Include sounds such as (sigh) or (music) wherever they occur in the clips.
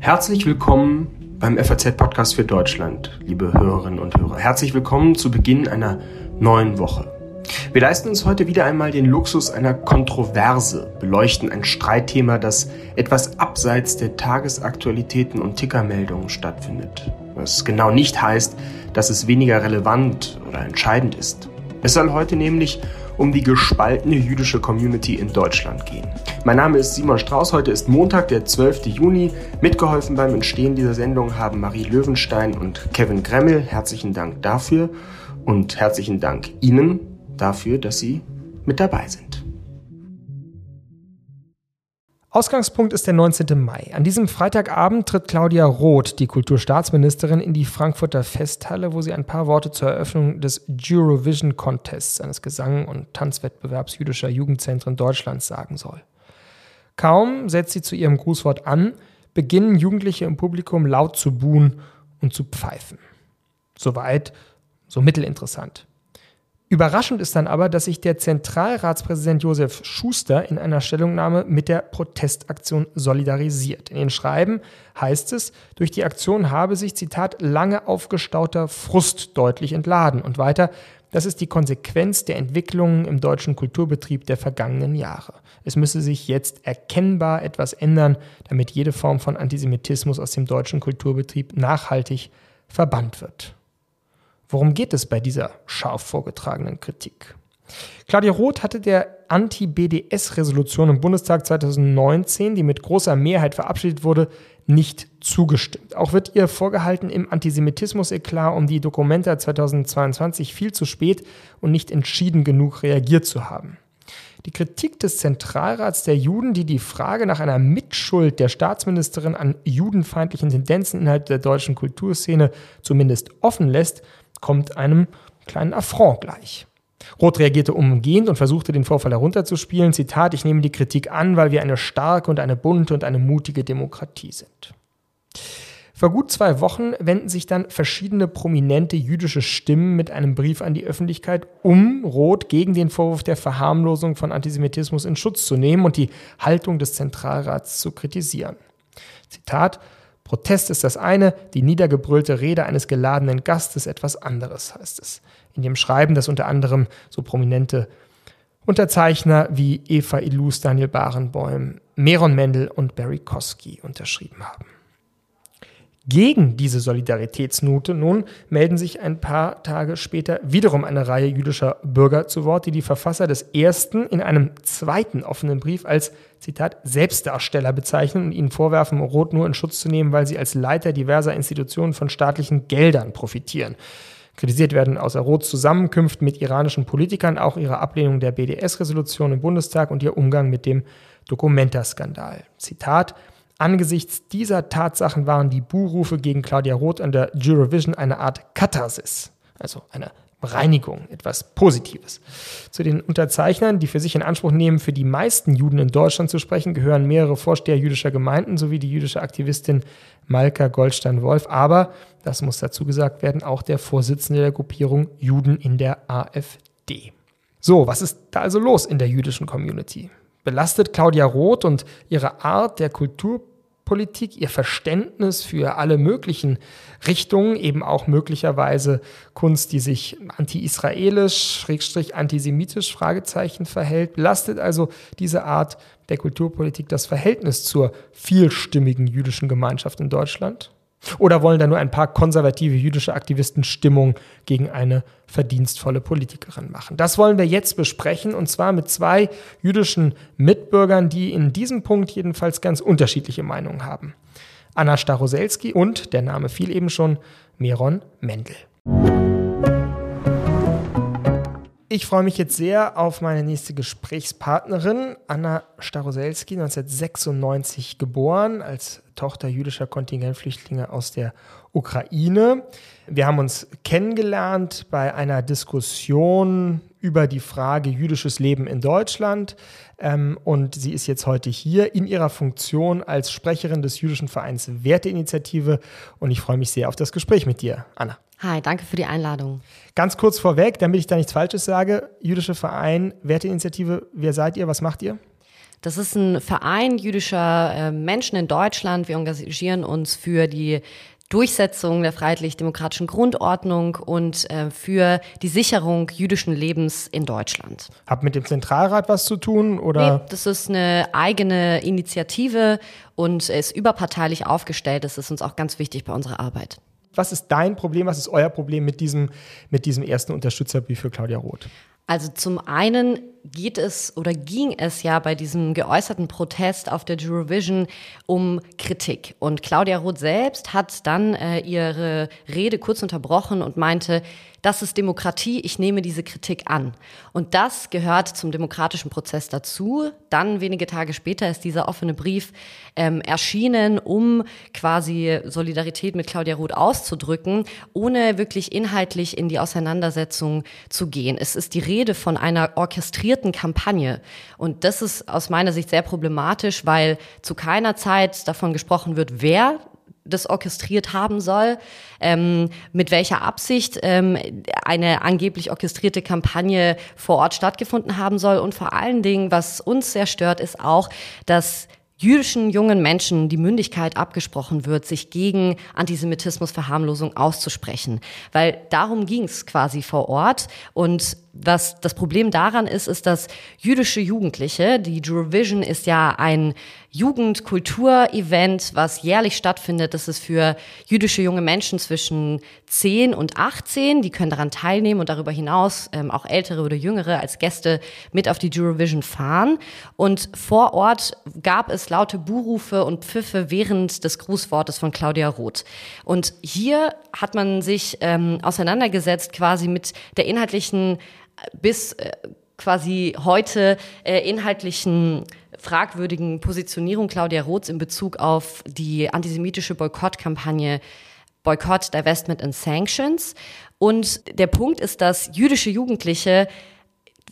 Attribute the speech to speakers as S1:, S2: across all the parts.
S1: Herzlich willkommen beim FAZ-Podcast für Deutschland, liebe Hörerinnen und Hörer. Herzlich willkommen zu Beginn einer neuen Woche. Wir leisten uns heute wieder einmal den Luxus einer Kontroverse, beleuchten ein Streitthema, das etwas abseits der Tagesaktualitäten und Tickermeldungen stattfindet. Was genau nicht heißt, dass es weniger relevant oder entscheidend ist. Es soll heute nämlich um die gespaltene jüdische Community in Deutschland gehen. Mein Name ist Simon Strauß, heute ist Montag, der 12. Juni. Mitgeholfen beim Entstehen dieser Sendung haben Marie Löwenstein und Kevin Gremmel. Herzlichen Dank dafür und herzlichen Dank Ihnen dafür, dass Sie mit dabei sind.
S2: Ausgangspunkt ist der 19. Mai. An diesem Freitagabend tritt Claudia Roth, die Kulturstaatsministerin, in die Frankfurter Festhalle, wo sie ein paar Worte zur Eröffnung des Eurovision Contests, eines Gesang- und Tanzwettbewerbs jüdischer Jugendzentren Deutschlands, sagen soll. Kaum setzt sie zu ihrem Grußwort an, beginnen Jugendliche im Publikum laut zu buhen und zu pfeifen. Soweit, so mittelinteressant. Überraschend ist dann aber, dass sich der Zentralratspräsident Josef Schuster in einer Stellungnahme mit der Protestaktion solidarisiert. In den Schreiben heißt es, durch die Aktion habe sich, Zitat, lange aufgestauter Frust deutlich entladen. Und weiter, das ist die Konsequenz der Entwicklungen im deutschen Kulturbetrieb der vergangenen Jahre. Es müsse sich jetzt erkennbar etwas ändern, damit jede Form von Antisemitismus aus dem deutschen Kulturbetrieb nachhaltig verbannt wird. Worum geht es bei dieser scharf vorgetragenen Kritik? Claudia Roth hatte der Anti-BDS-Resolution im Bundestag 2019, die mit großer Mehrheit verabschiedet wurde, nicht zugestimmt. Auch wird ihr vorgehalten, im Antisemitismus-Eklat um die Dokumenta 2022 viel zu spät und nicht entschieden genug reagiert zu haben. Die Kritik des Zentralrats der Juden, die die Frage nach einer Mitschuld der Staatsministerin an judenfeindlichen Tendenzen innerhalb der deutschen Kulturszene zumindest offen lässt, kommt einem kleinen Affront gleich. Roth reagierte umgehend und versuchte den Vorfall herunterzuspielen. Zitat, ich nehme die Kritik an, weil wir eine starke und eine bunte und eine mutige Demokratie sind. Vor gut zwei Wochen wenden sich dann verschiedene prominente jüdische Stimmen mit einem Brief an die Öffentlichkeit, um Roth gegen den Vorwurf der Verharmlosung von Antisemitismus in Schutz zu nehmen und die Haltung des Zentralrats zu kritisieren. Zitat, Protest ist das eine, die niedergebrüllte Rede eines geladenen Gastes etwas anderes, heißt es. In dem Schreiben, das unter anderem so prominente Unterzeichner wie Eva Illus, Daniel Barenbäum, Meron Mendel und Barry Kosky unterschrieben haben. Gegen diese Solidaritätsnote nun melden sich ein paar Tage später wiederum eine Reihe jüdischer Bürger zu Wort, die die Verfasser des ersten in einem zweiten offenen Brief als Zitat Selbstdarsteller bezeichnen und ihnen vorwerfen, Roth nur in Schutz zu nehmen, weil sie als Leiter diverser Institutionen von staatlichen Geldern profitieren. Kritisiert werden außer Roths Zusammenkünften mit iranischen Politikern auch ihre Ablehnung der BDS-Resolution im Bundestag und ihr Umgang mit dem Documenta-Skandal. Zitat Angesichts dieser Tatsachen waren die Buhrufe gegen Claudia Roth an der Eurovision eine Art Katharsis, also eine Reinigung, etwas Positives. Zu den Unterzeichnern, die für sich in Anspruch nehmen, für die meisten Juden in Deutschland zu sprechen, gehören mehrere Vorsteher jüdischer Gemeinden sowie die jüdische Aktivistin Malka Goldstein-Wolf, aber, das muss dazu gesagt werden, auch der Vorsitzende der Gruppierung Juden in der AfD. So, was ist da also los in der jüdischen Community? Belastet Claudia Roth und ihre Art der Kulturpolitik, ihr Verständnis für alle möglichen Richtungen, eben auch möglicherweise Kunst, die sich anti-israelisch, schrägstrich antisemitisch, Fragezeichen verhält, belastet also diese Art der Kulturpolitik das Verhältnis zur vielstimmigen jüdischen Gemeinschaft in Deutschland? Oder wollen da nur ein paar konservative jüdische Aktivisten Stimmung gegen eine verdienstvolle Politikerin machen? Das wollen wir jetzt besprechen und zwar mit zwei jüdischen Mitbürgern, die in diesem Punkt jedenfalls ganz unterschiedliche Meinungen haben. Anna Staroselski und, der Name fiel eben schon, Meron Mendel. Ich freue mich jetzt sehr auf meine nächste Gesprächspartnerin, Anna Staroselski, 1996 geboren, als Tochter jüdischer Kontingentflüchtlinge aus der Ukraine. Wir haben uns kennengelernt bei einer Diskussion über die Frage jüdisches Leben in Deutschland. Ähm, und sie ist jetzt heute hier in ihrer Funktion als Sprecherin des jüdischen Vereins Werteinitiative. Und ich freue mich sehr auf das Gespräch mit dir, Anna.
S3: Hi, danke für die Einladung.
S2: Ganz kurz vorweg, damit ich da nichts Falsches sage, jüdische Verein, Werteinitiative, wer seid ihr, was macht ihr?
S3: Das ist ein Verein jüdischer äh, Menschen in Deutschland. Wir engagieren uns für die Durchsetzung der freiheitlich-demokratischen Grundordnung und äh, für die Sicherung jüdischen Lebens in Deutschland.
S2: Hat mit dem Zentralrat was zu tun oder?
S3: Nee, das ist eine eigene Initiative und ist überparteilich aufgestellt. Das ist uns auch ganz wichtig bei unserer Arbeit.
S2: Was ist dein Problem, was ist euer Problem mit diesem, mit diesem ersten Unterstützerbrief für Claudia Roth?
S3: Also zum einen geht es oder ging es ja bei diesem geäußerten Protest auf der Eurovision um Kritik. Und Claudia Roth selbst hat dann äh, ihre Rede kurz unterbrochen und meinte, das ist Demokratie, ich nehme diese Kritik an. Und das gehört zum demokratischen Prozess dazu. Dann wenige Tage später ist dieser offene Brief ähm, erschienen, um quasi Solidarität mit Claudia Roth auszudrücken, ohne wirklich inhaltlich in die Auseinandersetzung zu gehen. Es ist die Rede von einer orchestrierten Kampagne. Und das ist aus meiner Sicht sehr problematisch, weil zu keiner Zeit davon gesprochen wird, wer das orchestriert haben soll, ähm, mit welcher Absicht ähm, eine angeblich orchestrierte Kampagne vor Ort stattgefunden haben soll und vor allen Dingen, was uns sehr stört, ist auch, dass jüdischen jungen Menschen die Mündigkeit abgesprochen wird, sich gegen Antisemitismusverharmlosung auszusprechen. Weil darum ging es quasi vor Ort. Und was das Problem daran ist, ist, dass jüdische Jugendliche, die Eurovision ist ja ein Jugendkulturevent, was jährlich stattfindet. Das ist für jüdische junge Menschen zwischen 10 und 18. Die können daran teilnehmen und darüber hinaus ähm, auch ältere oder jüngere als Gäste mit auf die Eurovision fahren. Und vor Ort gab es laute Buhrufe und Pfiffe während des Grußwortes von Claudia Roth. Und hier hat man sich ähm, auseinandergesetzt quasi mit der inhaltlichen bis äh, quasi heute äh, inhaltlichen fragwürdigen Positionierung Claudia Roths in Bezug auf die antisemitische Boykottkampagne Boycott, Divestment and Sanctions. Und der Punkt ist, dass jüdische Jugendliche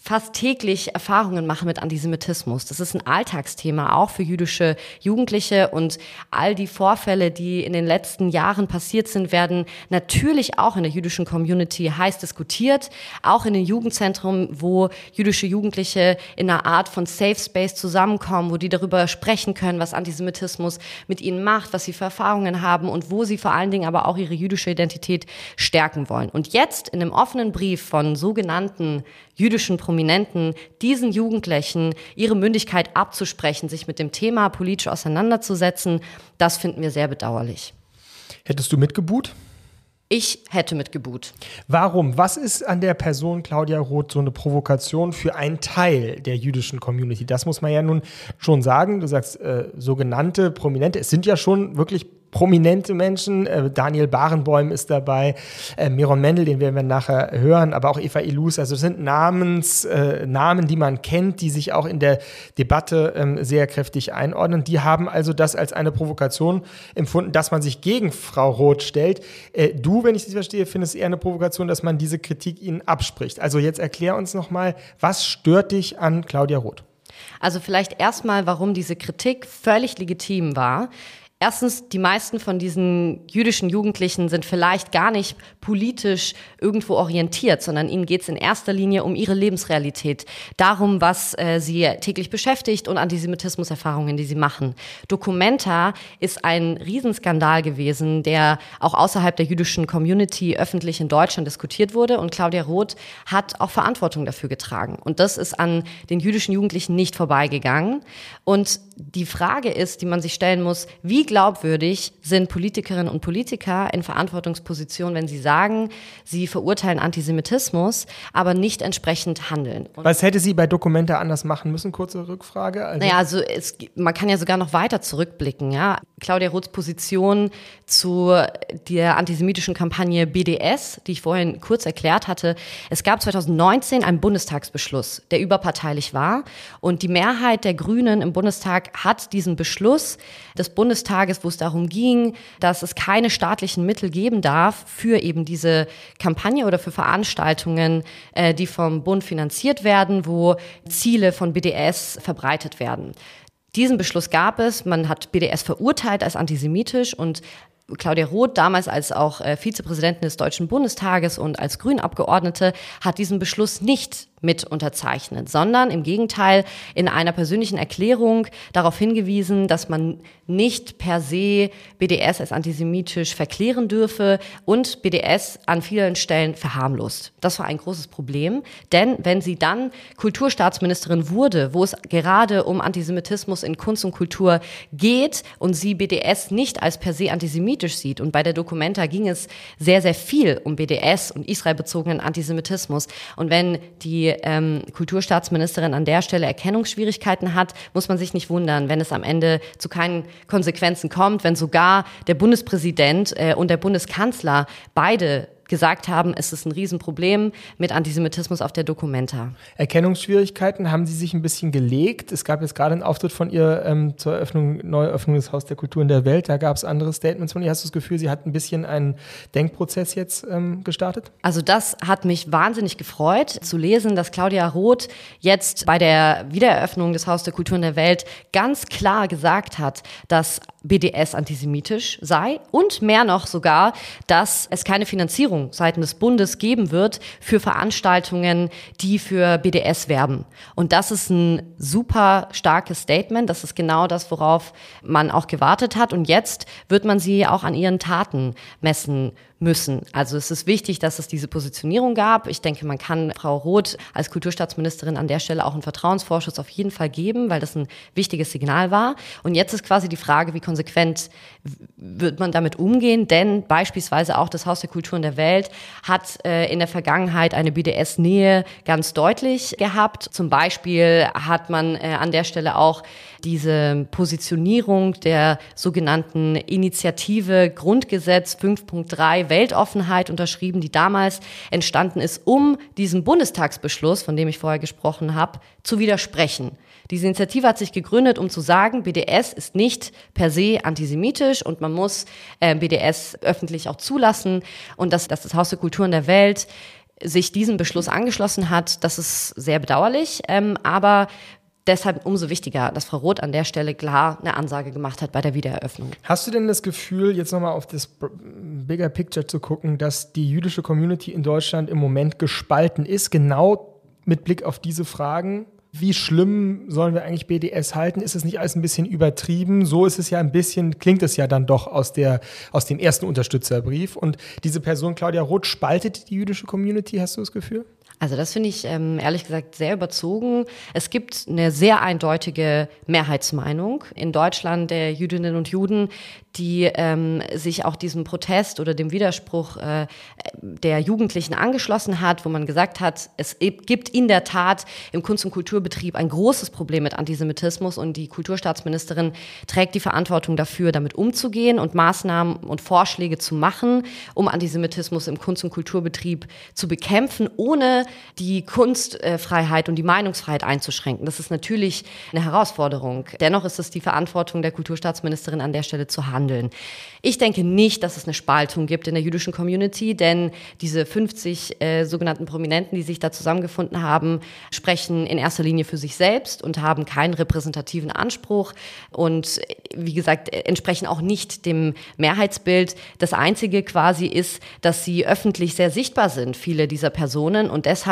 S3: fast täglich Erfahrungen machen mit Antisemitismus. Das ist ein Alltagsthema auch für jüdische Jugendliche und all die Vorfälle, die in den letzten Jahren passiert sind, werden natürlich auch in der jüdischen Community heiß diskutiert, auch in den Jugendzentren, wo jüdische Jugendliche in einer Art von Safe Space zusammenkommen, wo die darüber sprechen können, was Antisemitismus mit ihnen macht, was sie für Erfahrungen haben und wo sie vor allen Dingen aber auch ihre jüdische Identität stärken wollen. Und jetzt in einem offenen Brief von sogenannten jüdischen Prominenten, diesen Jugendlichen ihre Mündigkeit abzusprechen, sich mit dem Thema politisch auseinanderzusetzen, das finden wir sehr bedauerlich.
S2: Hättest du mitgebuht?
S3: Ich hätte mitgebuht.
S2: Warum? Was ist an der Person Claudia Roth so eine Provokation für einen Teil der jüdischen Community? Das muss man ja nun schon sagen. Du sagst äh, sogenannte Prominente. Es sind ja schon wirklich prominente Menschen. Äh, Daniel Barenboim ist dabei, äh, Miron Mendel, den werden wir nachher hören, aber auch Eva Ilus. Also das sind Namens, äh, Namen, die man kennt, die sich auch in der Debatte ähm, sehr kräftig einordnen. Die haben also das als eine Provokation empfunden, dass man sich gegen Frau Roth stellt. Äh, du, wenn ich das verstehe, findest eher eine Provokation, dass man diese Kritik ihnen abspricht. Also jetzt erklär uns nochmal, was stört dich an Claudia Roth?
S3: Also vielleicht erstmal, warum diese Kritik völlig legitim war. Erstens, die meisten von diesen jüdischen Jugendlichen sind vielleicht gar nicht politisch irgendwo orientiert, sondern ihnen geht es in erster Linie um ihre Lebensrealität, darum, was äh, sie täglich beschäftigt und Antisemitismuserfahrungen, die sie machen. Documenta ist ein Riesenskandal gewesen, der auch außerhalb der jüdischen Community öffentlich in Deutschland diskutiert wurde und Claudia Roth hat auch Verantwortung dafür getragen. Und das ist an den jüdischen Jugendlichen nicht vorbeigegangen. Und die Frage ist, die man sich stellen muss, wie glaubwürdig sind Politikerinnen und Politiker in Verantwortungspositionen, wenn sie sagen, sie verurteilen Antisemitismus, aber nicht entsprechend handeln?
S2: Und Was hätte sie bei Dokumenta anders machen müssen? Kurze Rückfrage.
S3: Also naja, also es, man kann ja sogar noch weiter zurückblicken. Ja? Claudia Roths Position zu der antisemitischen Kampagne BDS, die ich vorhin kurz erklärt hatte. Es gab 2019 einen Bundestagsbeschluss, der überparteilich war. Und die Mehrheit der Grünen im Bundestag hat diesen Beschluss des Bundestages, wo es darum ging, dass es keine staatlichen Mittel geben darf für eben diese Kampagne oder für Veranstaltungen, äh, die vom Bund finanziert werden, wo Ziele von BDS verbreitet werden. Diesen Beschluss gab es. Man hat BDS verurteilt als antisemitisch und Claudia Roth, damals als auch äh, Vizepräsidentin des Deutschen Bundestages und als Grünabgeordnete, hat diesen Beschluss nicht mit unterzeichnet, sondern im Gegenteil in einer persönlichen Erklärung darauf hingewiesen, dass man nicht per se BDS als antisemitisch verklären dürfe und BDS an vielen Stellen verharmlost. Das war ein großes Problem, denn wenn sie dann Kulturstaatsministerin wurde, wo es gerade um Antisemitismus in Kunst und Kultur geht und sie BDS nicht als per se antisemitisch sieht und bei der Documenta ging es sehr, sehr viel um BDS und israelbezogenen Antisemitismus und wenn die ähm, Kulturstaatsministerin an der Stelle Erkennungsschwierigkeiten hat, muss man sich nicht wundern, wenn es am Ende zu keinen Konsequenzen kommt, wenn sogar der Bundespräsident äh, und der Bundeskanzler beide gesagt haben, es ist ein Riesenproblem mit Antisemitismus auf der Documenta.
S2: Erkennungsschwierigkeiten haben Sie sich ein bisschen gelegt. Es gab jetzt gerade einen Auftritt von ihr ähm, zur Eröffnung, Neueröffnung des Haus der Kultur in der Welt. Da gab es andere Statements von ihr. Hast du das Gefühl, sie hat ein bisschen einen Denkprozess jetzt ähm, gestartet?
S3: Also das hat mich wahnsinnig gefreut, zu lesen, dass Claudia Roth jetzt bei der Wiedereröffnung des Haus der Kultur in der Welt ganz klar gesagt hat, dass BDS antisemitisch sei und mehr noch sogar, dass es keine Finanzierung seitens des Bundes geben wird für Veranstaltungen, die für BDS werben. Und das ist ein super starkes Statement. Das ist genau das, worauf man auch gewartet hat. Und jetzt wird man sie auch an ihren Taten messen müssen. Also es ist wichtig, dass es diese Positionierung gab. Ich denke, man kann Frau Roth als Kulturstaatsministerin an der Stelle auch einen Vertrauensvorschuss auf jeden Fall geben, weil das ein wichtiges Signal war. Und jetzt ist quasi die Frage, wie konsequent wird man damit umgehen? Denn beispielsweise auch das Haus der Kulturen der Welt hat äh, in der Vergangenheit eine BDS-Nähe ganz deutlich gehabt. Zum Beispiel hat man äh, an der Stelle auch diese Positionierung der sogenannten Initiative Grundgesetz 5.3 Weltoffenheit unterschrieben, die damals entstanden ist, um diesem Bundestagsbeschluss, von dem ich vorher gesprochen habe, zu widersprechen. Diese Initiative hat sich gegründet, um zu sagen, BDS ist nicht per se antisemitisch und man muss äh, BDS öffentlich auch zulassen und dass, dass das Haus der Kulturen der Welt sich diesem Beschluss angeschlossen hat, das ist sehr bedauerlich. Ähm, aber deshalb umso wichtiger, dass Frau Roth an der Stelle klar eine Ansage gemacht hat bei der Wiedereröffnung.
S2: Hast du denn das Gefühl, jetzt nochmal auf das Bigger Picture zu gucken, dass die jüdische Community in Deutschland im Moment gespalten ist, genau mit Blick auf diese Fragen? Wie schlimm sollen wir eigentlich BDS halten? Ist es nicht alles ein bisschen übertrieben? So ist es ja ein bisschen, klingt es ja dann doch aus, der, aus dem ersten Unterstützerbrief. Und diese Person, Claudia Roth, spaltet die jüdische Community, hast du das Gefühl?
S3: Also das finde ich ähm, ehrlich gesagt sehr überzogen. Es gibt eine sehr eindeutige Mehrheitsmeinung in Deutschland der Jüdinnen und Juden, die ähm, sich auch diesem Protest oder dem Widerspruch äh, der Jugendlichen angeschlossen hat, wo man gesagt hat, es gibt in der Tat im Kunst- und Kulturbetrieb ein großes Problem mit Antisemitismus und die Kulturstaatsministerin trägt die Verantwortung dafür, damit umzugehen und Maßnahmen und Vorschläge zu machen, um Antisemitismus im Kunst- und Kulturbetrieb zu bekämpfen, ohne die Kunstfreiheit und die Meinungsfreiheit einzuschränken. Das ist natürlich eine Herausforderung. Dennoch ist es die Verantwortung der Kulturstaatsministerin an der Stelle zu handeln. Ich denke nicht, dass es eine Spaltung gibt in der jüdischen Community, denn diese 50 äh, sogenannten Prominenten, die sich da zusammengefunden haben, sprechen in erster Linie für sich selbst und haben keinen repräsentativen Anspruch und wie gesagt, entsprechen auch nicht dem Mehrheitsbild. Das Einzige quasi ist, dass sie öffentlich sehr sichtbar sind, viele dieser Personen und deshalb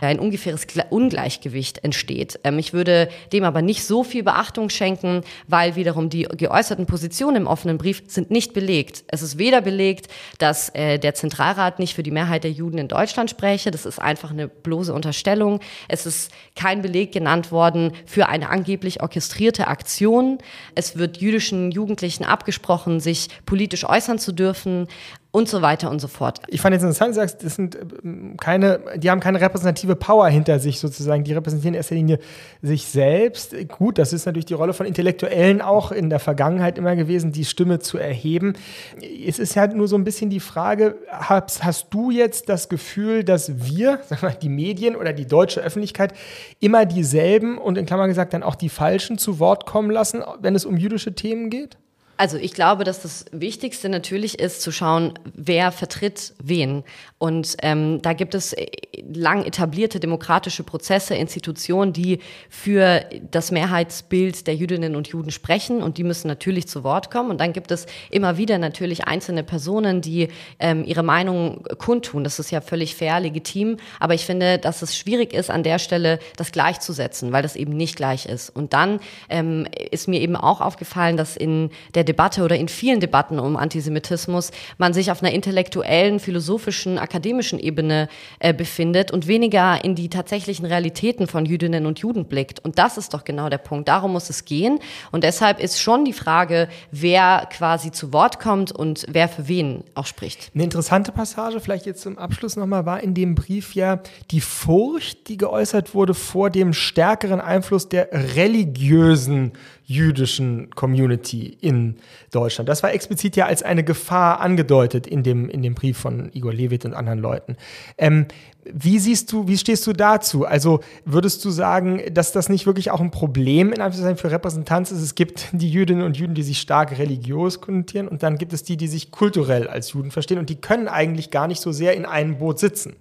S3: ein ungefähres Ungleichgewicht entsteht. Ähm, ich würde dem aber nicht so viel Beachtung schenken, weil wiederum die geäußerten Positionen im offenen Brief sind nicht belegt. Es ist weder belegt, dass äh, der Zentralrat nicht für die Mehrheit der Juden in Deutschland spräche. Das ist einfach eine bloße Unterstellung. Es ist kein Beleg genannt worden für eine angeblich orchestrierte Aktion. Es wird jüdischen Jugendlichen abgesprochen, sich politisch äußern zu dürfen und so weiter und so fort.
S2: Ich fand jetzt interessant, du sagst, das sind ähm, keine, die haben keine repräsentative Power hinter sich sozusagen, die repräsentieren in erster Linie sich selbst. Gut, das ist natürlich die Rolle von Intellektuellen auch in der Vergangenheit immer gewesen, die Stimme zu erheben. Es ist ja nur so ein bisschen die Frage, hast, hast du jetzt das Gefühl, dass wir, (laughs) sagen wir, die Medien oder die deutsche Öffentlichkeit immer dieselben und in Klammern gesagt dann auch die Falschen zu Wort kommen lassen, wenn es um jüdische Themen geht?
S3: Also ich glaube, dass das Wichtigste natürlich ist, zu schauen, wer vertritt wen. Und ähm, da gibt es äh, lang etablierte demokratische Prozesse, Institutionen, die für das Mehrheitsbild der Jüdinnen und Juden sprechen und die müssen natürlich zu Wort kommen. Und dann gibt es immer wieder natürlich einzelne Personen, die ähm, ihre Meinung kundtun. Das ist ja völlig fair, legitim. Aber ich finde, dass es schwierig ist, an der Stelle das gleichzusetzen, weil das eben nicht gleich ist. Und dann ähm, ist mir eben auch aufgefallen, dass in der Debatte oder in vielen Debatten um Antisemitismus man sich auf einer intellektuellen, philosophischen, akademischen Ebene äh, befindet und weniger in die tatsächlichen Realitäten von Jüdinnen und Juden blickt. Und das ist doch genau der Punkt. Darum muss es gehen. Und deshalb ist schon die Frage, wer quasi zu Wort kommt und wer für wen auch spricht.
S2: Eine interessante Passage, vielleicht jetzt zum Abschluss nochmal, war in dem Brief ja die Furcht, die geäußert wurde vor dem stärkeren Einfluss der religiösen jüdischen Community in Deutschland. Das war explizit ja als eine Gefahr angedeutet in dem, in dem Brief von Igor Levit und anderen Leuten. Ähm, wie siehst du, wie stehst du dazu? Also würdest du sagen, dass das nicht wirklich auch ein Problem in Anführungszeichen für Repräsentanz ist? Es gibt die Jüdinnen und Juden, die sich stark religiös konnotieren und dann gibt es die, die sich kulturell als Juden verstehen und die können eigentlich gar nicht so sehr in einem Boot sitzen.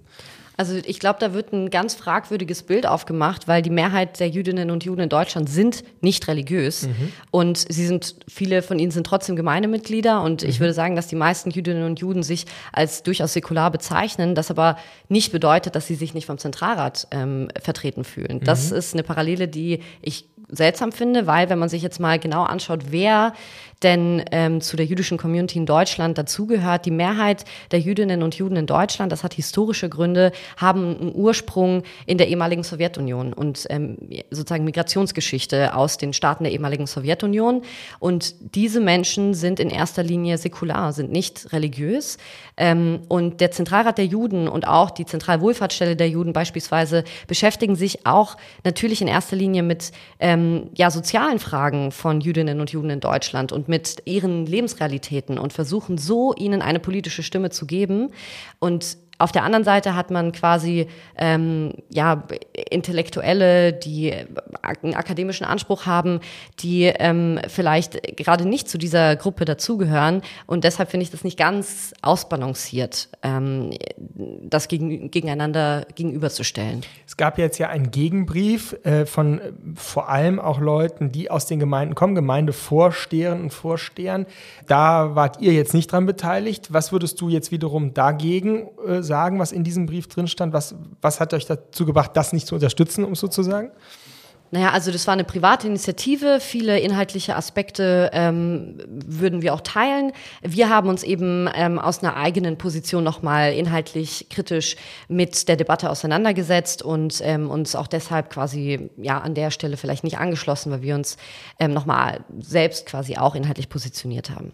S3: Also ich glaube, da wird ein ganz fragwürdiges Bild aufgemacht, weil die Mehrheit der Jüdinnen und Juden in Deutschland sind nicht religiös mhm. und sie sind viele von ihnen sind trotzdem Gemeindemitglieder und mhm. ich würde sagen, dass die meisten Jüdinnen und Juden sich als durchaus säkular bezeichnen, das aber nicht bedeutet, dass sie sich nicht vom Zentralrat ähm, vertreten fühlen. Mhm. Das ist eine Parallele, die ich seltsam finde, weil wenn man sich jetzt mal genau anschaut, wer denn ähm, zu der jüdischen Community in Deutschland dazugehört. Die Mehrheit der Jüdinnen und Juden in Deutschland, das hat historische Gründe, haben einen Ursprung in der ehemaligen Sowjetunion und ähm, sozusagen Migrationsgeschichte aus den Staaten der ehemaligen Sowjetunion. Und diese Menschen sind in erster Linie säkular, sind nicht religiös. Ähm, und der Zentralrat der Juden und auch die Zentralwohlfahrtsstelle der Juden beispielsweise beschäftigen sich auch natürlich in erster Linie mit ähm, ja, sozialen Fragen von Jüdinnen und Juden in Deutschland und mit ihren Lebensrealitäten und versuchen so ihnen eine politische Stimme zu geben. Und auf der anderen Seite hat man quasi ähm, ja Intellektuelle, die einen akademischen Anspruch haben, die ähm, vielleicht gerade nicht zu dieser Gruppe dazugehören. Und deshalb finde ich das nicht ganz ausbalanciert, ähm, das gegen, gegeneinander gegenüberzustellen.
S2: Es gab jetzt ja einen Gegenbrief äh, von äh, vor allem auch Leuten, die aus den Gemeinden kommen, Gemeindevorsteherinnen und Vorstehern. Da wart ihr jetzt nicht dran beteiligt. Was würdest du jetzt wiederum dagegen äh, sagen, was in diesem Brief drin stand? Was, was hat euch dazu gebracht, das nicht zu unterstützen, um so zu sagen?
S3: Naja, also das war eine private Initiative. Viele inhaltliche Aspekte ähm, würden wir auch teilen. Wir haben uns eben ähm, aus einer eigenen Position nochmal inhaltlich kritisch mit der Debatte auseinandergesetzt und ähm, uns auch deshalb quasi ja an der Stelle vielleicht nicht angeschlossen, weil wir uns ähm, nochmal selbst quasi auch inhaltlich positioniert haben.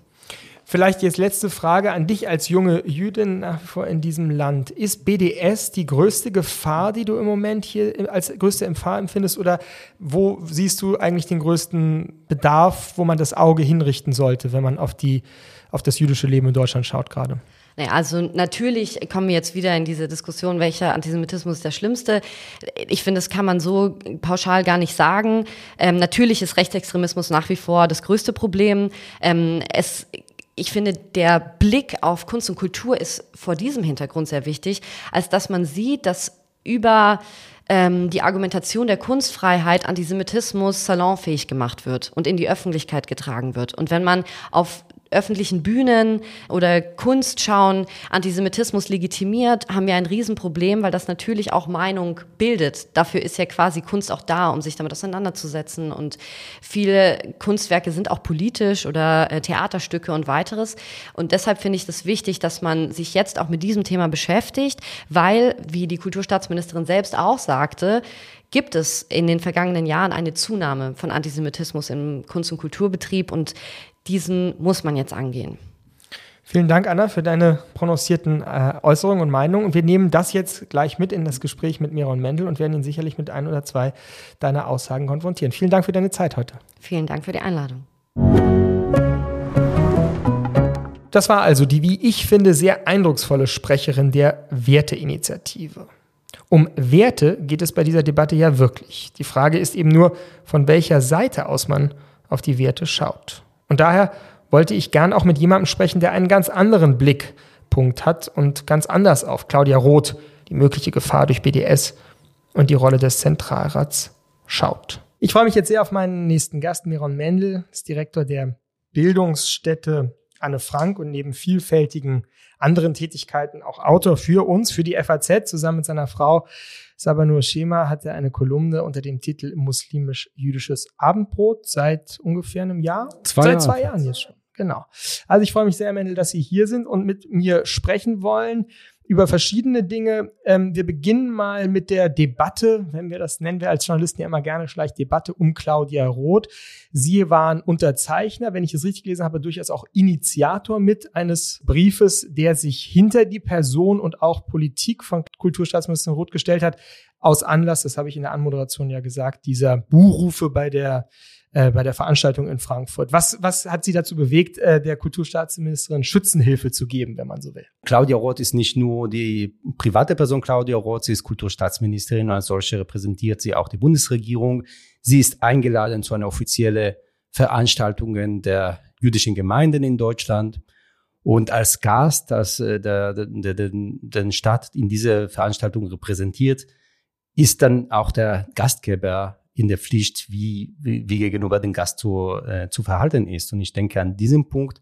S2: Vielleicht jetzt letzte Frage an dich als junge Jüdin nach wie vor in diesem Land. Ist BDS die größte Gefahr, die du im Moment hier als größte Gefahr empfindest? Oder wo siehst du eigentlich den größten Bedarf, wo man das Auge hinrichten sollte, wenn man auf, die, auf das jüdische Leben in Deutschland schaut gerade?
S3: Naja, also natürlich kommen wir jetzt wieder in diese Diskussion, welcher Antisemitismus ist der schlimmste. Ich finde, das kann man so pauschal gar nicht sagen. Ähm, natürlich ist Rechtsextremismus nach wie vor das größte Problem. Ähm, es ich finde, der Blick auf Kunst und Kultur ist vor diesem Hintergrund sehr wichtig, als dass man sieht, dass über ähm, die Argumentation der Kunstfreiheit Antisemitismus salonfähig gemacht wird und in die Öffentlichkeit getragen wird. Und wenn man auf öffentlichen Bühnen oder Kunst schauen, Antisemitismus legitimiert, haben wir ein Riesenproblem, weil das natürlich auch Meinung bildet. Dafür ist ja quasi Kunst auch da, um sich damit auseinanderzusetzen. Und viele Kunstwerke sind auch politisch oder äh, Theaterstücke und weiteres. Und deshalb finde ich das wichtig, dass man sich jetzt auch mit diesem Thema beschäftigt, weil, wie die Kulturstaatsministerin selbst auch sagte, gibt es in den vergangenen Jahren eine Zunahme von Antisemitismus im Kunst- und Kulturbetrieb und diesen muss man jetzt angehen.
S2: Vielen Dank, Anna, für deine prononcierten äh, Äußerungen und Meinungen. Und wir nehmen das jetzt gleich mit in das Gespräch mit Miron Mendel und werden ihn sicherlich mit ein oder zwei deiner Aussagen konfrontieren. Vielen Dank für deine Zeit heute.
S3: Vielen Dank für die Einladung.
S2: Das war also die, wie ich finde, sehr eindrucksvolle Sprecherin der Werteinitiative. Um Werte geht es bei dieser Debatte ja wirklich. Die Frage ist eben nur, von welcher Seite aus man auf die Werte schaut. Und daher wollte ich gern auch mit jemandem sprechen, der einen ganz anderen Blickpunkt hat und ganz anders auf Claudia Roth, die mögliche Gefahr durch BDS und die Rolle des Zentralrats schaut. Ich freue mich jetzt sehr auf meinen nächsten Gast, Miron Mendel, ist Direktor der Bildungsstätte Anne Frank und neben vielfältigen anderen Tätigkeiten auch Autor für uns, für die FAZ. Zusammen mit seiner Frau Sabanur Schema hat er eine Kolumne unter dem Titel Muslimisch-Jüdisches Abendbrot seit ungefähr einem Jahr.
S1: Zwei
S2: seit
S1: Jahre.
S2: zwei Jahren jetzt schon. Genau. Also ich freue mich sehr, Mendel, dass Sie hier sind und mit mir sprechen wollen über verschiedene Dinge. Ähm, wir beginnen mal mit der Debatte, wenn wir das nennen wir als Journalisten ja immer gerne schlecht, Debatte um Claudia Roth. Sie waren Unterzeichner, wenn ich es richtig gelesen habe, durchaus auch Initiator mit eines Briefes, der sich hinter die Person und auch Politik von Kulturstaatsministerin Roth gestellt hat, aus Anlass, das habe ich in der Anmoderation ja gesagt, dieser Buhrufe bei der äh, bei der Veranstaltung in Frankfurt. Was, was hat Sie dazu bewegt, äh, der Kulturstaatsministerin Schützenhilfe zu geben, wenn man so will?
S4: Claudia Roth ist nicht nur die private Person Claudia Roth, sie ist Kulturstaatsministerin, als solche repräsentiert sie auch die Bundesregierung. Sie ist eingeladen zu einer offiziellen Veranstaltung der jüdischen Gemeinden in Deutschland. Und als Gast, als äh, der, der, der, den Staat in dieser Veranstaltung repräsentiert, ist dann auch der Gastgeber in der Pflicht, wie, wie, wie gegenüber dem Gast zu, äh, zu verhalten ist. Und ich denke, an diesem Punkt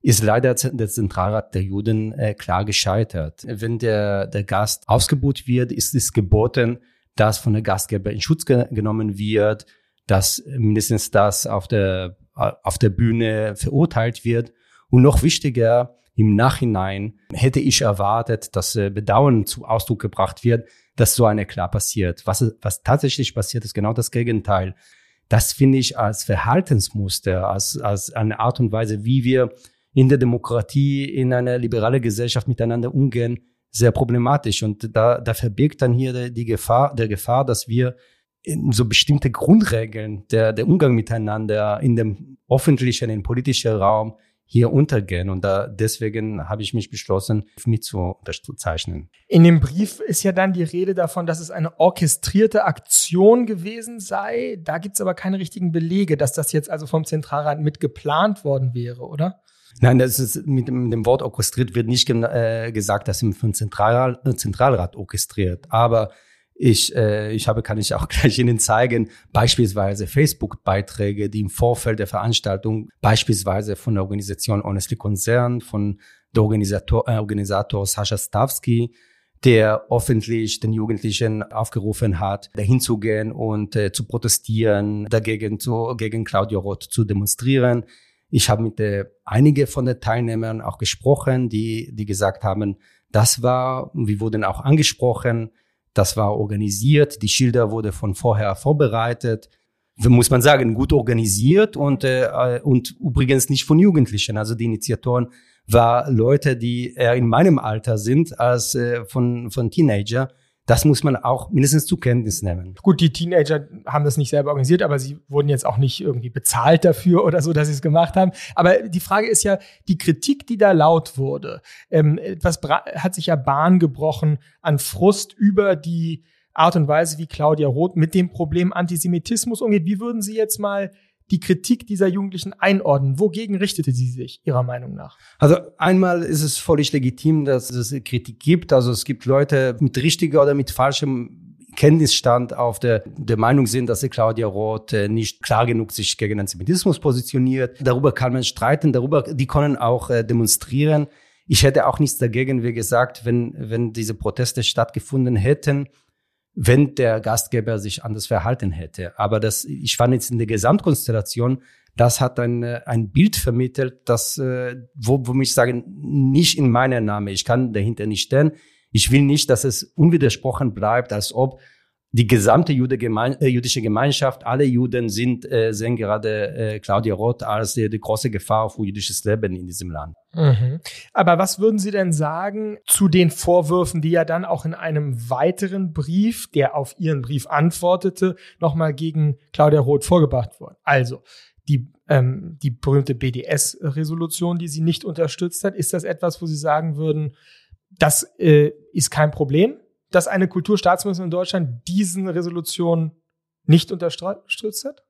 S4: ist leider der Zentralrat der Juden äh, klar gescheitert. Wenn der, der Gast ausgebucht wird, ist es geboten, dass von der Gastgeber in Schutz ge genommen wird, dass mindestens das auf der, auf der Bühne verurteilt wird. Und noch wichtiger, im Nachhinein hätte ich erwartet, dass äh, Bedauern zu Ausdruck gebracht wird, dass so eine klar passiert. Was, was tatsächlich passiert, ist genau das Gegenteil. Das finde ich als Verhaltensmuster, als, als eine Art und Weise, wie wir in der Demokratie, in einer liberalen Gesellschaft miteinander umgehen, sehr problematisch. Und da, da verbirgt dann hier die Gefahr, der Gefahr, dass wir so bestimmte Grundregeln der, der Umgang miteinander in dem öffentlichen, im politischen Raum hier untergehen. Und da, deswegen habe ich mich beschlossen, mit zu unterzeichnen.
S2: In dem Brief ist ja dann die Rede davon, dass es eine orchestrierte Aktion gewesen sei. Da gibt es aber keine richtigen Belege, dass das jetzt also vom Zentralrat mit geplant worden wäre, oder?
S4: Nein, das ist mit dem, Wort orchestriert wird nicht äh, gesagt, dass im von Zentralrat, Zentralrat orchestriert. Aber ich, äh, ich habe, kann ich auch (laughs) gleich Ihnen zeigen, beispielsweise Facebook-Beiträge, die im Vorfeld der Veranstaltung beispielsweise von der Organisation Honestly Concern, von der Organisator, äh, Organisator Sascha Stavsky, der öffentlich den Jugendlichen aufgerufen hat, dahin zu gehen und äh, zu protestieren, dagegen zu, gegen Claudio Roth zu demonstrieren. Ich habe mit äh, einige von den Teilnehmern auch gesprochen, die, die gesagt haben, das war, wir wurden auch angesprochen, das war organisiert, die Schilder wurde von vorher vorbereitet, muss man sagen, gut organisiert und, äh, und übrigens nicht von Jugendlichen. Also die Initiatoren war Leute, die eher in meinem Alter sind als äh, von, von Teenager. Das muss man auch mindestens zur Kenntnis nehmen.
S2: Gut, die Teenager haben das nicht selber organisiert, aber sie wurden jetzt auch nicht irgendwie bezahlt dafür oder so, dass sie es gemacht haben. Aber die Frage ist ja, die Kritik, die da laut wurde, ähm, etwas hat sich ja Bahn gebrochen an Frust über die Art und Weise, wie Claudia Roth mit dem Problem Antisemitismus umgeht. Wie würden Sie jetzt mal die Kritik dieser Jugendlichen einordnen? Wogegen richtete sie sich Ihrer Meinung nach?
S4: Also einmal ist es völlig legitim, dass es Kritik gibt. Also es gibt Leute mit richtiger oder mit falschem Kenntnisstand auf der, der Meinung sind, dass Claudia Roth äh, nicht klar genug sich gegen Antisemitismus positioniert. Darüber kann man streiten, darüber, die können auch äh, demonstrieren. Ich hätte auch nichts dagegen, wie gesagt, wenn, wenn diese Proteste stattgefunden hätten, wenn der Gastgeber sich anders verhalten hätte. Aber das, ich fand jetzt in der Gesamtkonstellation, das hat ein, ein Bild vermittelt, das, äh, wo, wo mich sagen, nicht in meiner Name, ich kann dahinter nicht stehen. Ich will nicht, dass es unwidersprochen bleibt, als ob die gesamte äh, jüdische Gemeinschaft, alle Juden sind, äh, sehen gerade äh, Claudia Roth als äh, die große Gefahr für jüdisches Leben in diesem Land.
S2: Mhm. Aber was würden Sie denn sagen zu den Vorwürfen, die ja dann auch in einem weiteren Brief, der auf Ihren Brief antwortete, nochmal gegen Claudia Roth vorgebracht wurden? Also, die, ähm, die berühmte BDS-Resolution, die sie nicht unterstützt hat, ist das etwas, wo Sie sagen würden, das äh, ist kein Problem? Dass eine Kulturstaatsministerin in Deutschland diesen Resolution nicht unterstützt hat?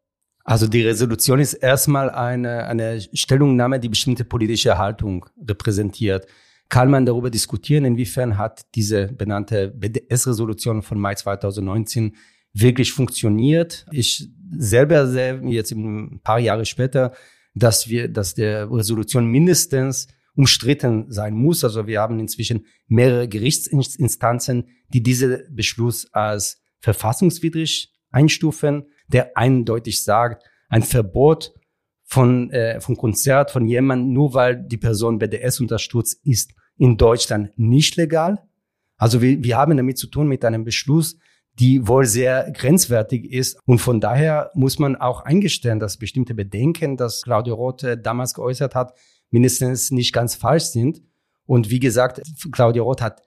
S4: Also die Resolution ist erstmal eine, eine Stellungnahme, die bestimmte politische Haltung repräsentiert. Kann man darüber diskutieren, inwiefern hat diese benannte BDS-Resolution von Mai 2019 wirklich funktioniert? Ich selber sehe jetzt ein paar Jahre später, dass wir, dass der Resolution mindestens umstritten sein muss. Also wir haben inzwischen mehrere Gerichtsinstanzen, die diese Beschluss als verfassungswidrig einstufen der eindeutig sagt, ein Verbot von, äh, von Konzert von jemandem, nur weil die Person BDS unterstützt, ist in Deutschland nicht legal. Also wir, wir haben damit zu tun mit einem Beschluss, die wohl sehr grenzwertig ist. Und von daher muss man auch eingestehen, dass bestimmte Bedenken, dass Claudio Roth damals geäußert hat, mindestens nicht ganz falsch sind. Und wie gesagt, Claudio Roth hat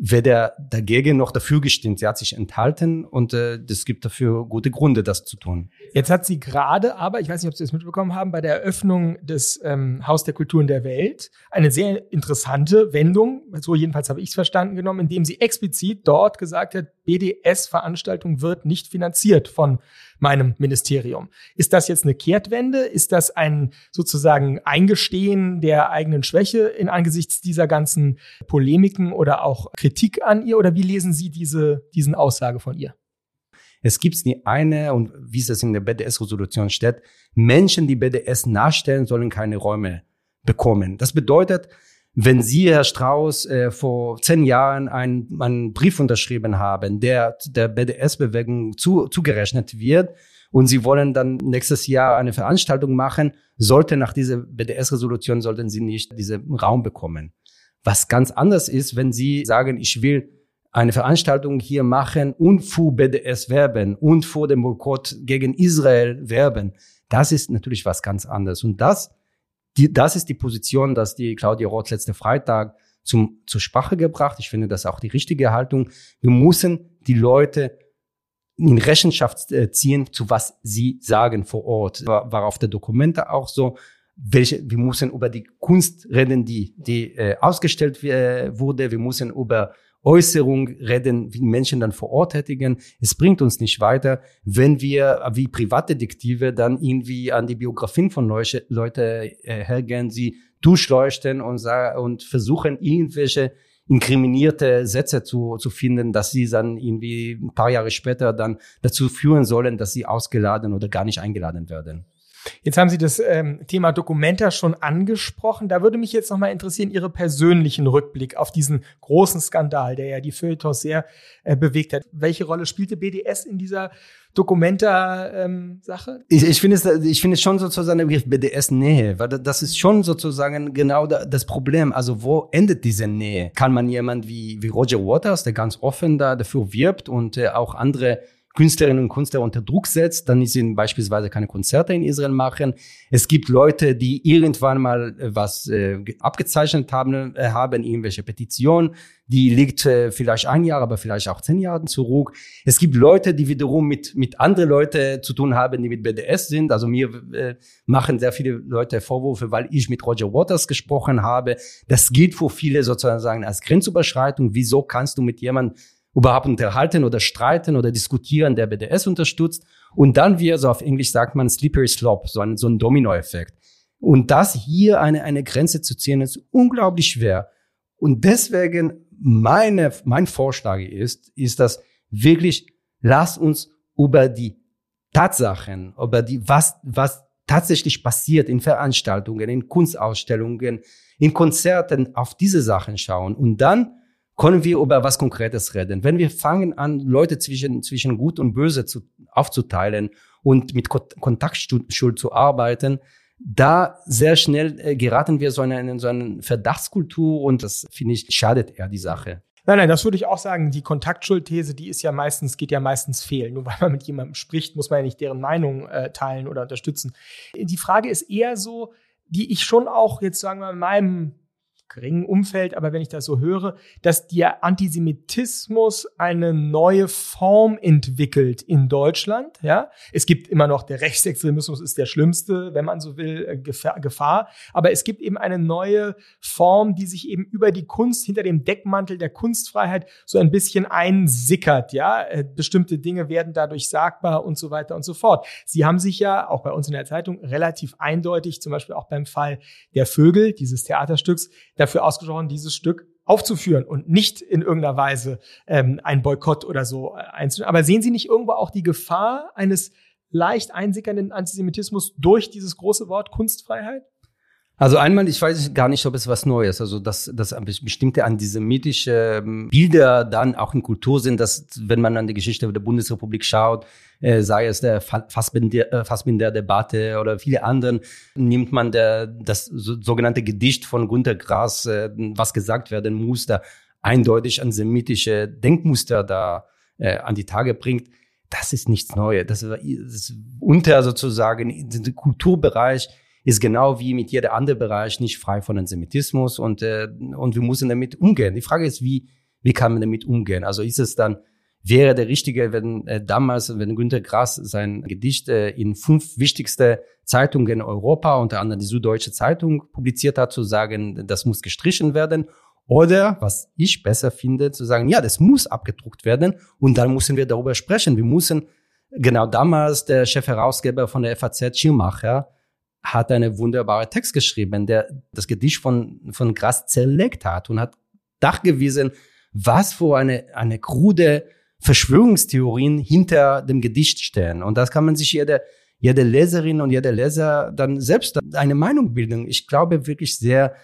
S4: weder dagegen noch dafür gestimmt. Sie hat sich enthalten und äh, das gibt dafür gute Gründe, das zu tun.
S2: Jetzt hat sie gerade, aber ich weiß nicht, ob Sie das mitbekommen haben, bei der Eröffnung des ähm, Haus der Kulturen der Welt eine sehr interessante Wendung, so jedenfalls habe ich es verstanden genommen, indem sie explizit dort gesagt hat, BDS-Veranstaltung wird nicht finanziert von meinem Ministerium. Ist das jetzt eine Kehrtwende? Ist das ein sozusagen Eingestehen der eigenen Schwäche in angesichts dieser ganzen Polemiken oder auch Kritik an ihr? Oder wie lesen Sie diese, diesen Aussage von ihr?
S4: Es gibt nie eine, und wie es in der BDS-Resolution steht, Menschen, die BDS nachstellen, sollen keine Räume bekommen. Das bedeutet, wenn Sie, Herr Strauß, äh, vor zehn Jahren einen, einen Brief unterschrieben haben, der der BDS-Bewegung zu, zugerechnet wird, und Sie wollen dann nächstes Jahr eine Veranstaltung machen, sollte nach dieser BDS-Resolution, sollten Sie nicht diesen Raum bekommen. Was ganz anders ist, wenn Sie sagen, ich will eine Veranstaltung hier machen und für BDS werben und vor dem Boykott gegen Israel werben. Das ist natürlich was ganz anderes. Und das die, das ist die Position, dass die Claudia Roth letzte Freitag zum, zur Sprache gebracht. Ich finde das auch die richtige Haltung. Wir müssen die Leute in Rechenschaft äh, ziehen, zu was sie sagen vor Ort. War, war auf der Dokumente auch so. Welche, wir müssen über die Kunst reden, die, die äh, ausgestellt äh, wurde. Wir müssen über Äußerung reden, wie Menschen dann vor Ort tätigen. Es bringt uns nicht weiter, wenn wir wie Privatdetektive dann irgendwie an die Biografien von Leute, Leute äh, hergehen, sie durchleuchten und, und versuchen irgendwelche inkriminierte Sätze zu, zu finden, dass sie dann irgendwie ein paar Jahre später dann dazu führen sollen, dass sie ausgeladen oder gar nicht eingeladen werden.
S2: Jetzt haben Sie das ähm, Thema Dokumenta schon angesprochen. Da würde mich jetzt nochmal interessieren, Ihre persönlichen Rückblick auf diesen großen Skandal, der ja die Feuilletons sehr äh, bewegt hat. Welche Rolle spielte BDS in dieser Dokumenta-Sache? Ähm,
S4: ich, ich finde es, ich finde es schon sozusagen der Begriff BDS-Nähe, weil das ist schon sozusagen genau das Problem. Also wo endet diese Nähe? Kann man jemand wie, wie Roger Waters, der ganz offen da dafür wirbt und äh, auch andere Künstlerinnen und Künstler unter Druck setzt, dann sie beispielsweise keine Konzerte in Israel machen. Es gibt Leute, die irgendwann mal äh, was äh, abgezeichnet haben, äh, haben irgendwelche Petitionen, die liegt äh, vielleicht ein Jahr, aber vielleicht auch zehn Jahre zurück. Es gibt Leute, die wiederum mit mit anderen Leuten zu tun haben, die mit BDS sind. Also mir äh, machen sehr viele Leute Vorwürfe, weil ich mit Roger Waters gesprochen habe. Das gilt für viele sozusagen als Grenzüberschreitung. Wieso kannst du mit jemandem überhaupt unterhalten oder streiten oder diskutieren, der BDS unterstützt. Und dann wir, so auf Englisch sagt man Slippery Slope, so ein, so ein Dominoeffekt. Und das hier eine, eine Grenze zu ziehen, ist unglaublich schwer. Und deswegen meine, mein Vorschlag ist, ist, dass wirklich, lass uns über die Tatsachen, über die, was, was tatsächlich passiert in Veranstaltungen, in Kunstausstellungen, in Konzerten, auf diese Sachen schauen und dann können wir über was Konkretes reden. Wenn wir fangen an, Leute zwischen, zwischen Gut und Böse zu, aufzuteilen und mit Kontaktschuld zu arbeiten, da sehr schnell äh, geraten wir so in eine, so eine Verdachtskultur und das finde ich schadet eher die Sache.
S2: Nein, nein, das würde ich auch sagen. Die Kontaktschuldthese, die ist ja meistens, geht ja meistens fehlen. Nur weil man mit jemandem spricht, muss man ja nicht deren Meinung äh, teilen oder unterstützen. Die Frage ist eher so, die ich schon auch jetzt sagen wir in meinem geringen Umfeld, aber wenn ich das so höre, dass der Antisemitismus eine neue Form entwickelt in Deutschland. Ja, es gibt immer noch der Rechtsextremismus ist der schlimmste, wenn man so will, äh, Gefahr. Aber es gibt eben eine neue Form, die sich eben über die Kunst hinter dem Deckmantel der Kunstfreiheit so ein bisschen einsickert. Ja, äh, bestimmte Dinge werden dadurch sagbar und so weiter und so fort. Sie haben sich ja auch bei uns in der Zeitung relativ eindeutig, zum Beispiel auch beim Fall der Vögel dieses Theaterstücks, dafür ausgesprochen, dieses Stück aufzuführen und nicht in irgendeiner Weise ähm, ein Boykott oder so äh, einzunehmen. Aber sehen Sie nicht irgendwo auch die Gefahr eines leicht einsickernden Antisemitismus durch dieses große Wort Kunstfreiheit?
S4: Also einmal, ich weiß gar nicht, ob es was Neues, also dass, dass bestimmte antisemitische ähm, Bilder dann auch in Kultur sind, dass wenn man an die Geschichte der Bundesrepublik schaut, äh, sei es der Fassbinder, äh, oder viele anderen, nimmt man der, das sogenannte Gedicht von Günter Grass, äh, was gesagt werden muss, da eindeutig antisemitische Denkmuster da äh, an die Tage bringt. Das ist nichts Neues. Das ist, unter sozusagen den Kulturbereich ist genau wie mit jeder andere Bereich nicht frei von Antisemitismus und, äh, und wir müssen damit umgehen. Die Frage ist, wie, wie kann man damit umgehen? Also ist es dann, wäre der richtige, wenn äh, damals, wenn Günter Grass sein Gedicht äh, in fünf wichtigste Zeitungen in Europa, unter anderem die Süddeutsche Zeitung, publiziert hat, zu sagen, das muss gestrichen werden. Oder, was ich besser finde, zu sagen, ja, das muss abgedruckt werden und dann müssen wir darüber sprechen. Wir müssen, genau damals der Chefherausgeber von der FAZ, Schirmacher, hat eine wunderbare Text geschrieben, der das Gedicht von, von Grass zerlegt hat und hat nachgewiesen, was für eine, eine krude Verschwörungstheorien hinter dem Gedicht stehen. Und das kann man sich jede, jede Leserin und jeder Leser dann selbst eine Meinung bilden. Ich glaube wirklich sehr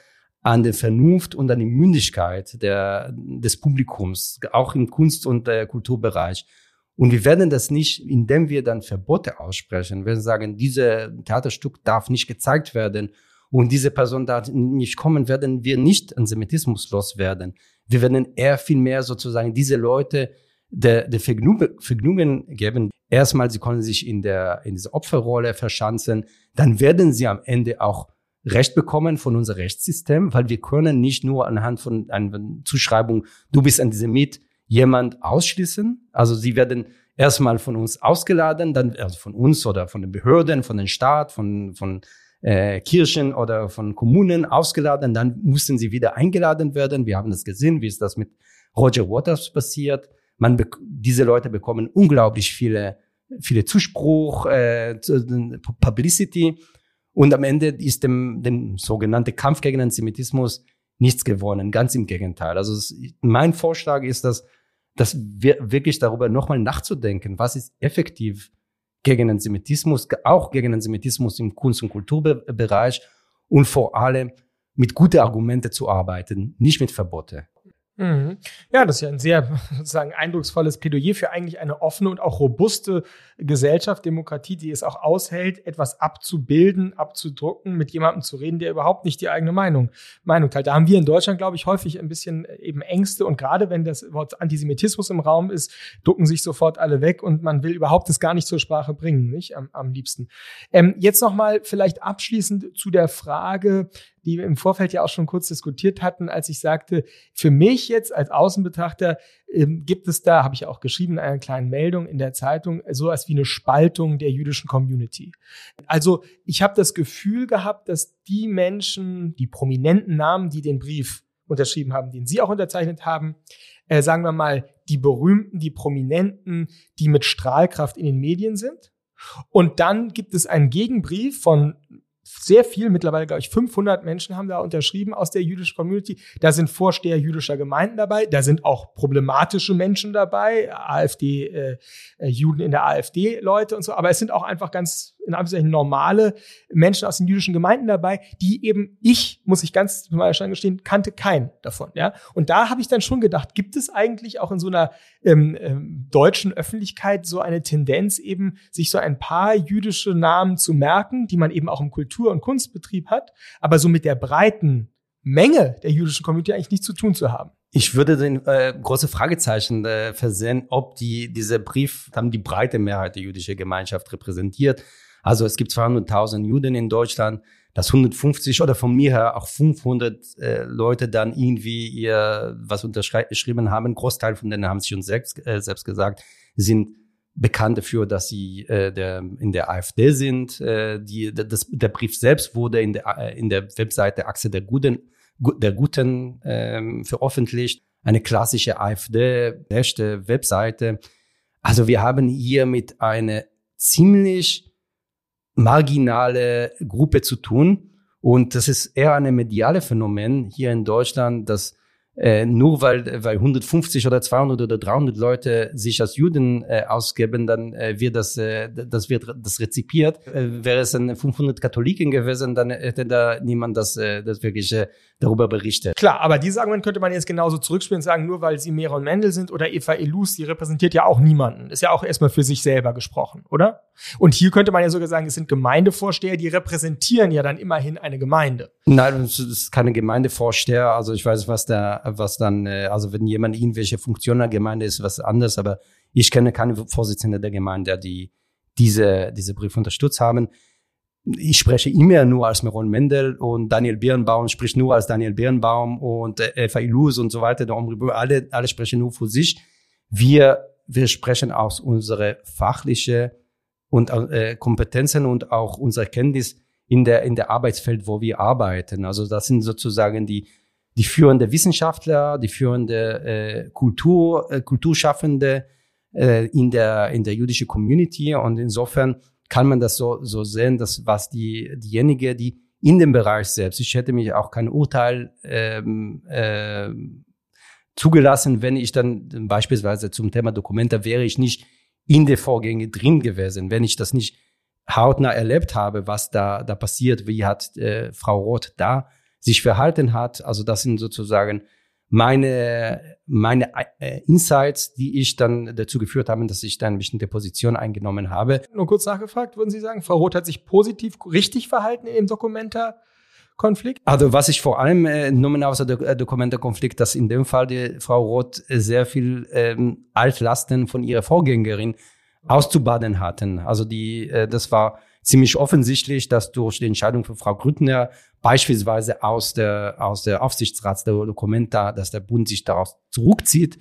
S4: an die Vernunft und an die Mündigkeit der, des Publikums, auch im Kunst- und äh, Kulturbereich. Und wir werden das nicht, indem wir dann Verbote aussprechen. Wir sagen, dieses Theaterstück darf nicht gezeigt werden und diese Person darf nicht kommen, werden wir nicht Antisemitismus loswerden. Wir werden eher viel mehr sozusagen diese Leute der, der Vergnügen, Vergnügen geben. Erstmal, sie können sich in der, in dieser Opferrolle verschanzen. Dann werden sie am Ende auch Recht bekommen von unserem Rechtssystem, weil wir können nicht nur anhand von einer Zuschreibung, du bist Antisemit, jemand ausschließen. Also sie werden erstmal von uns ausgeladen, dann also von uns oder von den Behörden, von den Staat, von, von äh, Kirchen oder von Kommunen ausgeladen, dann mussten sie wieder eingeladen werden. Wir haben das gesehen, wie ist das mit Roger Waters passiert. Man diese Leute bekommen unglaublich viele viele Zuspruch, äh, Publicity und am Ende ist dem, dem sogenannten Kampf gegen Antisemitismus nichts gewonnen. Ganz im Gegenteil. Also es, mein Vorschlag ist, dass, dass wir wirklich darüber nochmal nachzudenken, was ist effektiv gegen Antisemitismus, auch gegen Antisemitismus im Kunst- und Kulturbereich und vor allem mit guten Argumenten zu arbeiten, nicht mit Verbote.
S2: Mhm. Ja, das ist ja ein sehr (laughs) sozusagen eindrucksvolles Plädoyer für eigentlich eine offene und auch robuste Gesellschaft, Demokratie, die es auch aushält, etwas abzubilden, abzudrucken, mit jemandem zu reden, der überhaupt nicht die eigene Meinung, Meinung teilt. Da haben wir in Deutschland, glaube ich, häufig ein bisschen eben Ängste und gerade wenn das Wort Antisemitismus im Raum ist, ducken sich sofort alle weg und man will überhaupt das gar nicht zur Sprache bringen, nicht am, am liebsten. Ähm, jetzt nochmal vielleicht abschließend zu der Frage, die wir im Vorfeld ja auch schon kurz diskutiert hatten, als ich sagte, für mich jetzt als Außenbetrachter ähm, gibt es da, habe ich auch geschrieben in einer kleinen Meldung in der Zeitung, so etwas wie eine Spaltung der jüdischen Community. Also ich habe das Gefühl gehabt, dass die Menschen, die prominenten Namen, die den Brief unterschrieben haben, den Sie auch unterzeichnet haben, äh, sagen wir mal, die berühmten, die prominenten, die mit Strahlkraft in den Medien sind. Und dann gibt es einen Gegenbrief von sehr viel, mittlerweile glaube ich 500 Menschen haben da unterschrieben aus der jüdischen Community. Da sind Vorsteher jüdischer Gemeinden dabei, da sind auch problematische Menschen dabei, AfD, äh, äh, Juden in der AfD Leute und so, aber es sind auch einfach ganz in Anführungszeichen normale Menschen aus den jüdischen Gemeinden dabei, die eben ich, muss ich ganz zu meiner Stand gestehen, kannte keinen davon. Ja? Und da habe ich dann schon gedacht, gibt es eigentlich auch in so einer ähm, ähm, deutschen Öffentlichkeit so eine Tendenz eben, sich so ein paar jüdische Namen zu merken, die man eben auch im Kultur- und Kunstbetrieb hat, aber so mit der breiten Menge der jüdischen Community eigentlich nichts zu tun zu haben.
S4: Ich würde den äh, große Fragezeichen äh, versehen, ob die dieser Brief dann die breite Mehrheit der jüdischen Gemeinschaft repräsentiert. Also es gibt 200.000 Juden in Deutschland. dass 150 oder von mir her auch 500 äh, Leute dann irgendwie ihr was unterschrieben haben. Großteil von denen haben sich uns selbst, äh, selbst gesagt, sind bekannt dafür, dass sie äh, der, in der AfD sind. Äh, die, das, der Brief selbst wurde in der, äh, in der Webseite Achse der Guten, der Guten ähm, veröffentlicht. Eine klassische AfD-rechte Webseite. Also wir haben hier mit einer ziemlich marginale Gruppe zu tun. Und das ist eher eine mediale Phänomen hier in Deutschland, dass äh, nur weil, weil 150 oder 200 oder 300 Leute sich als Juden äh, ausgeben, dann äh, wird das, äh, das wird das rezipiert. Äh, wäre es dann 500 Katholiken gewesen, dann hätte da niemand das, äh, das wirklich äh, darüber berichtet.
S2: Klar, aber dieses Argument könnte man jetzt genauso zurückspielen und sagen, nur weil sie Meron Mendel sind oder Eva Elus, die repräsentiert ja auch niemanden. Ist ja auch erstmal für sich selber gesprochen, oder? Und hier könnte man ja sogar sagen, es sind Gemeindevorsteher, die repräsentieren ja dann immerhin eine Gemeinde.
S4: Nein, es ist keine Gemeindevorsteher. Also ich weiß, was da, was dann, äh, also wenn jemand irgendwelche Funktionen der Gemeinde ist, was anderes, aber ich kenne keine Vorsitzende der Gemeinde, die diese, diese Brief unterstützt haben ich spreche immer nur als Meron Mendel und Daniel Birnbaum spricht nur als Daniel Birnbaum und äh, Ilus und so weiter. Alle, alle sprechen nur für sich. Wir, wir sprechen aus unsere fachliche und äh, Kompetenzen und auch unsere Kenntnis in der, in der Arbeitsfeld, wo wir arbeiten. Also das sind sozusagen die, die führende Wissenschaftler, die führende äh, Kultur, äh, Kulturschaffende äh, in der, in der jüdischen Community und insofern kann man das so, so sehen, dass was die, diejenige, die in dem Bereich selbst, ich hätte mich auch kein Urteil ähm, äh, zugelassen, wenn ich dann beispielsweise zum Thema Dokumenta wäre ich nicht in den Vorgängen drin gewesen, wenn ich das nicht hautnah erlebt habe, was da, da passiert, wie hat äh, Frau Roth da sich verhalten hat. Also das sind sozusagen meine, meine äh, Insights, die ich dann dazu geführt haben, dass ich dann eine bestimmte Position eingenommen habe.
S2: Nur kurz nachgefragt, würden Sie sagen, Frau Roth hat sich positiv richtig verhalten in dem Dokumenta? Konflikt?
S4: Also was ich vor allem äh, genommen aus der Do äh, Dokumentenkonflikt, dass in dem Fall die Frau Roth sehr viel ähm, Altlasten von ihrer Vorgängerin auszubaden hatten. Also die, äh, das war ziemlich offensichtlich, dass durch die Entscheidung von Frau Grüttner beispielsweise aus der, aus der Aufsichtsratsdokumenta, dass der Bund sich daraus zurückzieht,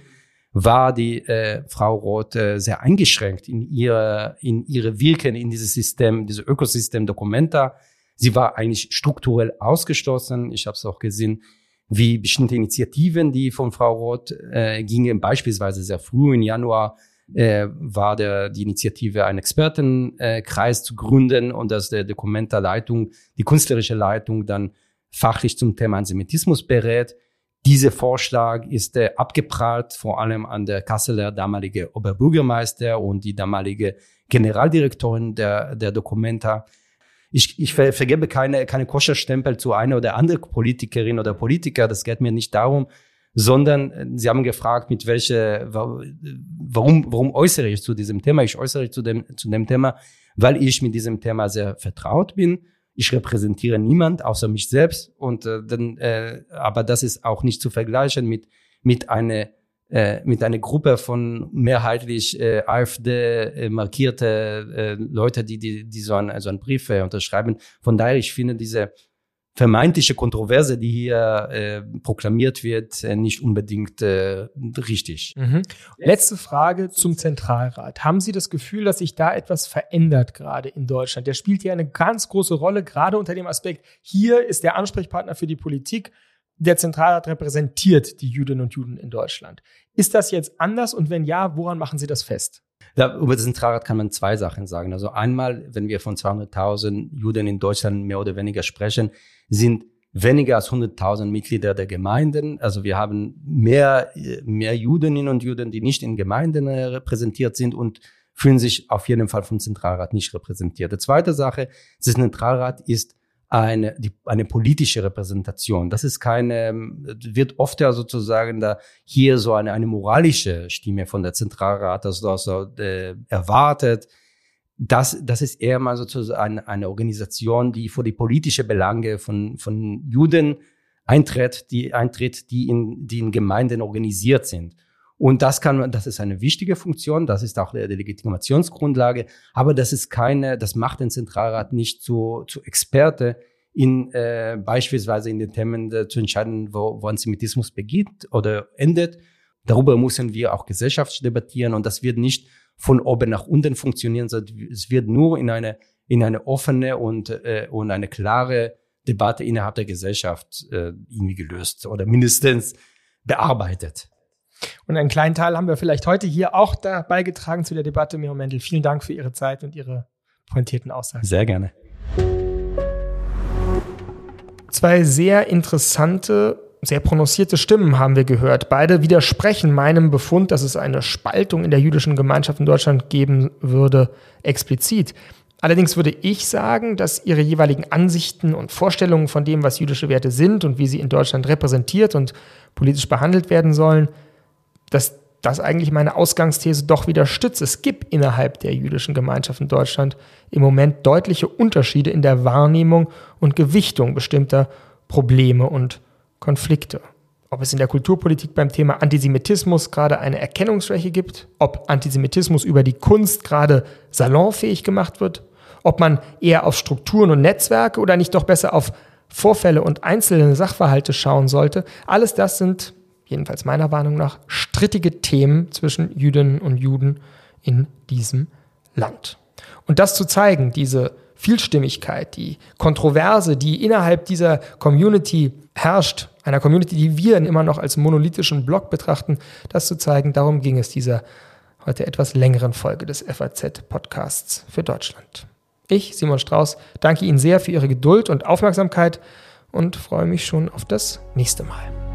S4: war die äh, Frau Roth äh, sehr eingeschränkt in ihre, in ihre Wirken in dieses System, dieses Ökosystem Documenta. Sie war eigentlich strukturell ausgeschlossen. Ich habe es auch gesehen, wie bestimmte Initiativen, die von Frau Roth äh, gingen, beispielsweise sehr früh im Januar äh, war der, die Initiative, einen Expertenkreis zu gründen und dass der Dokumentarleitung, die künstlerische Leitung dann fachlich zum Thema Antisemitismus berät. Dieser Vorschlag ist äh, abgeprallt, vor allem an der Kasseler damalige Oberbürgermeister und die damalige Generaldirektorin der, der Documenta. Ich, ich ver vergebe keine, keine Koscherstempel zu einer oder anderen Politikerin oder Politiker. Das geht mir nicht darum, sondern äh, sie haben gefragt, mit welche, warum, warum äußere ich zu diesem Thema? Ich äußere zu dem, zu dem Thema, weil ich mit diesem Thema sehr vertraut bin. Ich repräsentiere niemand außer mich selbst und äh, dann, äh, aber das ist auch nicht zu vergleichen mit mit einer äh, mit einer Gruppe von mehrheitlich äh, AfD äh, markierte äh, Leute, die die die so einen so einen Brief äh, unterschreiben. Von daher ich finde diese vermeintliche Kontroverse, die hier äh, proklamiert wird, äh, nicht unbedingt äh, richtig.
S2: Mhm. Letzte Frage zum Zentralrat. Haben Sie das Gefühl, dass sich da etwas verändert gerade in Deutschland? Der spielt hier eine ganz große Rolle, gerade unter dem Aspekt, hier ist der Ansprechpartner für die Politik. Der Zentralrat repräsentiert die Jüdinnen und Juden in Deutschland. Ist das jetzt anders und wenn ja, woran machen Sie das fest?
S4: Da, über das Zentralrat kann man zwei Sachen sagen. Also einmal, wenn wir von 200.000 Juden in Deutschland mehr oder weniger sprechen, sind weniger als 100.000 Mitglieder der Gemeinden. Also wir haben mehr, mehr Judeninnen und Juden, die nicht in Gemeinden äh, repräsentiert sind und fühlen sich auf jeden Fall vom Zentralrat nicht repräsentiert. Die zweite Sache, das Zentralrat ist eine, die, eine politische Repräsentation. Das ist keine, wird oft ja sozusagen da hier so eine, eine moralische Stimme von der Zentralrat, das also, äh, erwartet, das, das ist eher mal sozusagen eine, Organisation, die vor die politische Belange von, von Juden eintritt, die eintritt, die in, die in Gemeinden organisiert sind. Und das kann, das ist eine wichtige Funktion, das ist auch die Legitimationsgrundlage, aber das ist keine, das macht den Zentralrat nicht zu, zu Experte in äh, beispielsweise in den Themen äh, zu entscheiden, wo, wo Antisemitismus beginnt oder endet. Darüber müssen wir auch gesellschaftlich debattieren und das wird nicht von oben nach unten funktionieren, sondern es wird nur in eine in eine offene und äh, und eine klare Debatte innerhalb der Gesellschaft äh, irgendwie gelöst oder mindestens bearbeitet.
S2: Und einen kleinen Teil haben wir vielleicht heute hier auch da beigetragen zu der Debatte. Miro Mendel, vielen Dank für Ihre Zeit und Ihre pointierten Aussagen.
S4: Sehr gerne.
S2: Zwei sehr interessante, sehr prononcierte Stimmen haben wir gehört. Beide widersprechen meinem Befund, dass es eine Spaltung in der jüdischen Gemeinschaft in Deutschland geben würde, explizit. Allerdings würde ich sagen, dass ihre jeweiligen Ansichten und Vorstellungen von dem, was jüdische Werte sind und wie sie in Deutschland repräsentiert und politisch behandelt werden sollen, dass das eigentlich meine Ausgangsthese doch wieder stützt. Es gibt innerhalb der jüdischen Gemeinschaft in Deutschland im Moment deutliche Unterschiede in der Wahrnehmung und Gewichtung bestimmter Probleme und Konflikte. Ob es in der Kulturpolitik beim Thema Antisemitismus gerade eine Erkennungsschwäche gibt, ob Antisemitismus über die Kunst gerade salonfähig gemacht wird, ob man eher auf Strukturen und Netzwerke oder nicht doch besser auf Vorfälle und einzelne Sachverhalte schauen sollte, alles das sind jedenfalls meiner Warnung nach, strittige Themen zwischen Jüdinnen und Juden in diesem Land. Und das zu zeigen, diese Vielstimmigkeit, die Kontroverse, die innerhalb dieser Community herrscht, einer Community, die wir immer noch als monolithischen Block betrachten, das zu zeigen, darum ging es dieser heute etwas längeren Folge des FAZ-Podcasts für Deutschland. Ich, Simon Strauß, danke Ihnen sehr für Ihre Geduld und Aufmerksamkeit und freue mich schon auf das nächste Mal.